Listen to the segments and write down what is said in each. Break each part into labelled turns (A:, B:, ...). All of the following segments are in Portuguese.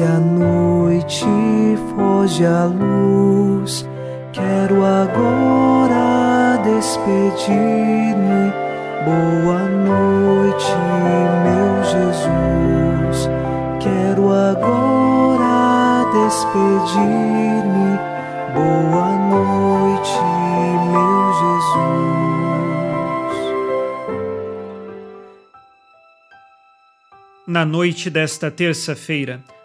A: Desce a noite, foge a luz. Quero agora despedir-me. Boa noite, meu Jesus. Quero agora despedir-me. Boa noite, meu Jesus.
B: Na noite desta terça-feira,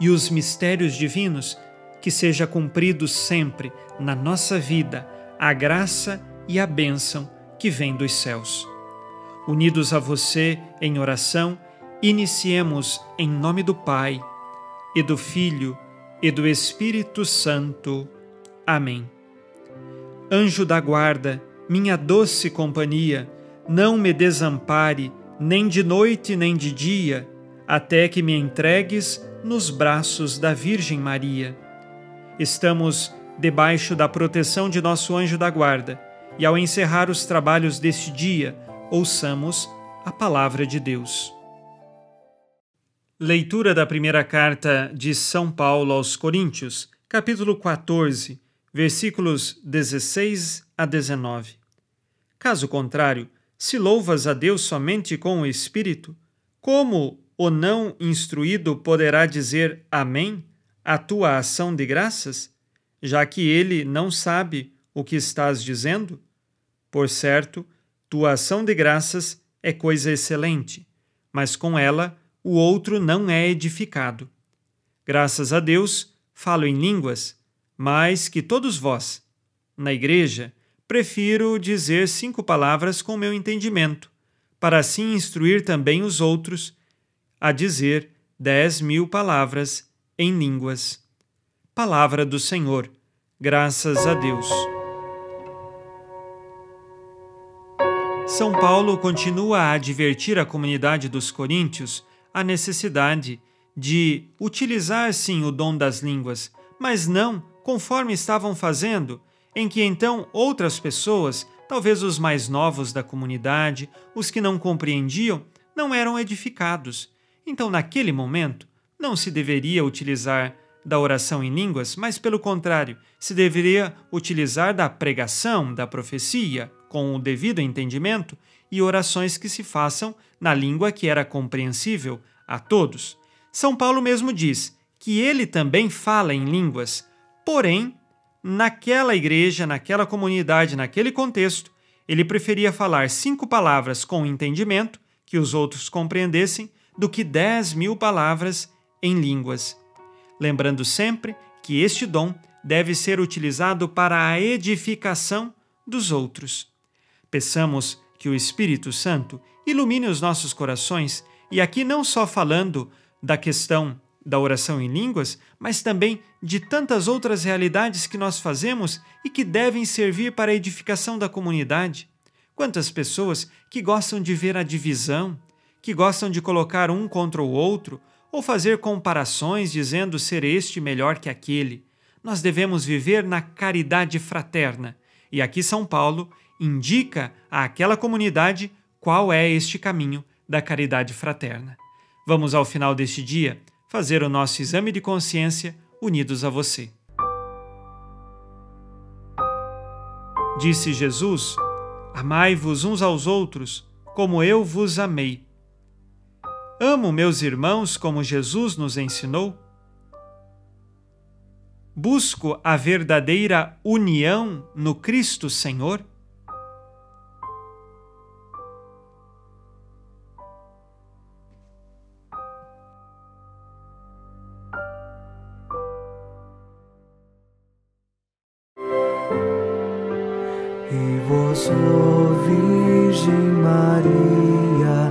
B: e os mistérios divinos, que seja cumprido sempre na nossa vida a graça e a bênção que vem dos céus. Unidos a você em oração, iniciemos em nome do Pai, e do Filho, e do Espírito Santo. Amém. Anjo da guarda, minha doce companhia, não me desampare, nem de noite nem de dia, até que me entregues nos braços da Virgem Maria. Estamos debaixo da proteção de nosso anjo da guarda, e ao encerrar os trabalhos deste dia, ouçamos a palavra de Deus. Leitura da primeira carta de São Paulo aos Coríntios, capítulo 14, versículos 16 a 19. Caso contrário, se louvas a Deus somente com o Espírito, como o não instruído poderá dizer Amém à tua ação de graças, já que ele não sabe o que estás dizendo? Por certo, tua ação de graças é coisa excelente, mas com ela o outro não é edificado. Graças a Deus, falo em línguas, mais que todos vós. Na igreja, prefiro dizer cinco palavras com meu entendimento, para assim instruir também os outros a dizer dez mil palavras em línguas. Palavra do Senhor. Graças a Deus. São Paulo continua a advertir a comunidade dos coríntios a necessidade de utilizar sim o dom das línguas, mas não conforme estavam fazendo, em que então outras pessoas, talvez os mais novos da comunidade, os que não compreendiam, não eram edificados. Então, naquele momento, não se deveria utilizar da oração em línguas, mas pelo contrário, se deveria utilizar da pregação, da profecia, com o devido entendimento e orações que se façam na língua que era compreensível a todos. São Paulo mesmo diz que ele também fala em línguas, porém, naquela igreja, naquela comunidade, naquele contexto, ele preferia falar cinco palavras com entendimento, que os outros compreendessem, do que dez mil palavras em línguas. Lembrando sempre que este dom deve ser utilizado para a edificação dos outros. Peçamos que o Espírito Santo ilumine os nossos corações, e aqui não só falando da questão da oração em línguas, mas também de tantas outras realidades que nós fazemos e que devem servir para a edificação da comunidade. Quantas pessoas que gostam de ver a divisão, que gostam de colocar um contra o outro ou fazer comparações dizendo ser este melhor que aquele. Nós devemos viver na caridade fraterna. E aqui São Paulo indica àquela comunidade qual é este caminho da caridade fraterna. Vamos ao final deste dia fazer o nosso exame de consciência unidos a você. Disse Jesus: Amai-vos uns aos outros, como eu vos amei. Amo meus irmãos como Jesus nos ensinou? Busco a verdadeira união no Cristo Senhor?
A: E vós, Virgem Maria,